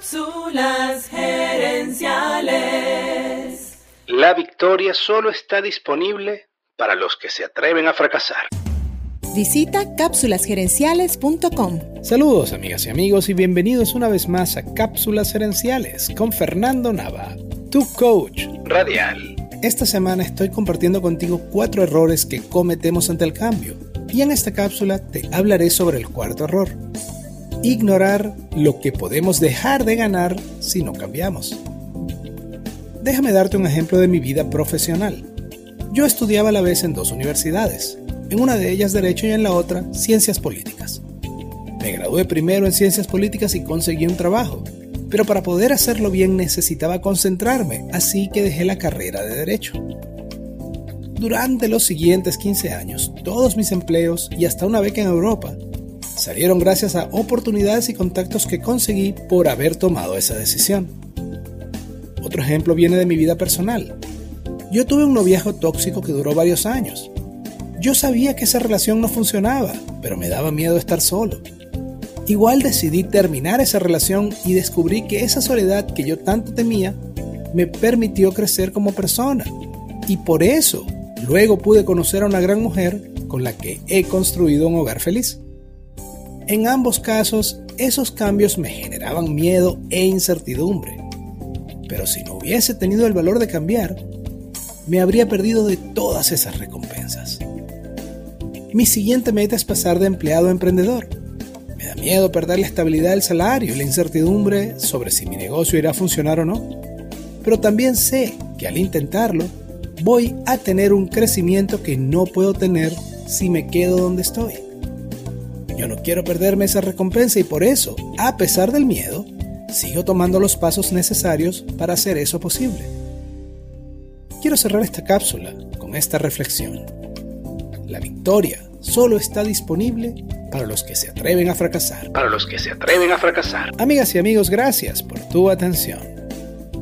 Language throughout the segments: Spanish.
Cápsulas gerenciales. La victoria solo está disponible para los que se atreven a fracasar. Visita cápsulasgerenciales.com. Saludos amigas y amigos y bienvenidos una vez más a Cápsulas Gerenciales con Fernando Nava, tu coach Radial. Esta semana estoy compartiendo contigo cuatro errores que cometemos ante el cambio y en esta cápsula te hablaré sobre el cuarto error ignorar lo que podemos dejar de ganar si no cambiamos. Déjame darte un ejemplo de mi vida profesional. Yo estudiaba a la vez en dos universidades, en una de ellas Derecho y en la otra Ciencias Políticas. Me gradué primero en Ciencias Políticas y conseguí un trabajo, pero para poder hacerlo bien necesitaba concentrarme, así que dejé la carrera de Derecho. Durante los siguientes 15 años, todos mis empleos y hasta una beca en Europa salieron gracias a oportunidades y contactos que conseguí por haber tomado esa decisión. Otro ejemplo viene de mi vida personal. Yo tuve un noviazgo tóxico que duró varios años. Yo sabía que esa relación no funcionaba, pero me daba miedo estar solo. Igual decidí terminar esa relación y descubrí que esa soledad que yo tanto temía me permitió crecer como persona. Y por eso, luego pude conocer a una gran mujer con la que he construido un hogar feliz. En ambos casos, esos cambios me generaban miedo e incertidumbre. Pero si no hubiese tenido el valor de cambiar, me habría perdido de todas esas recompensas. Mi siguiente meta es pasar de empleado a emprendedor. Me da miedo perder la estabilidad del salario y la incertidumbre sobre si mi negocio irá a funcionar o no. Pero también sé que al intentarlo, voy a tener un crecimiento que no puedo tener si me quedo donde estoy. Yo no quiero perderme esa recompensa y por eso, a pesar del miedo, sigo tomando los pasos necesarios para hacer eso posible. Quiero cerrar esta cápsula con esta reflexión. La victoria solo está disponible para los que se atreven a fracasar. Para los que se atreven a fracasar. Amigas y amigos, gracias por tu atención.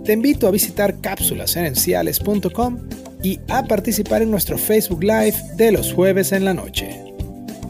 Te invito a visitar cápsulasgerenciales.com y a participar en nuestro Facebook Live de los jueves en la noche.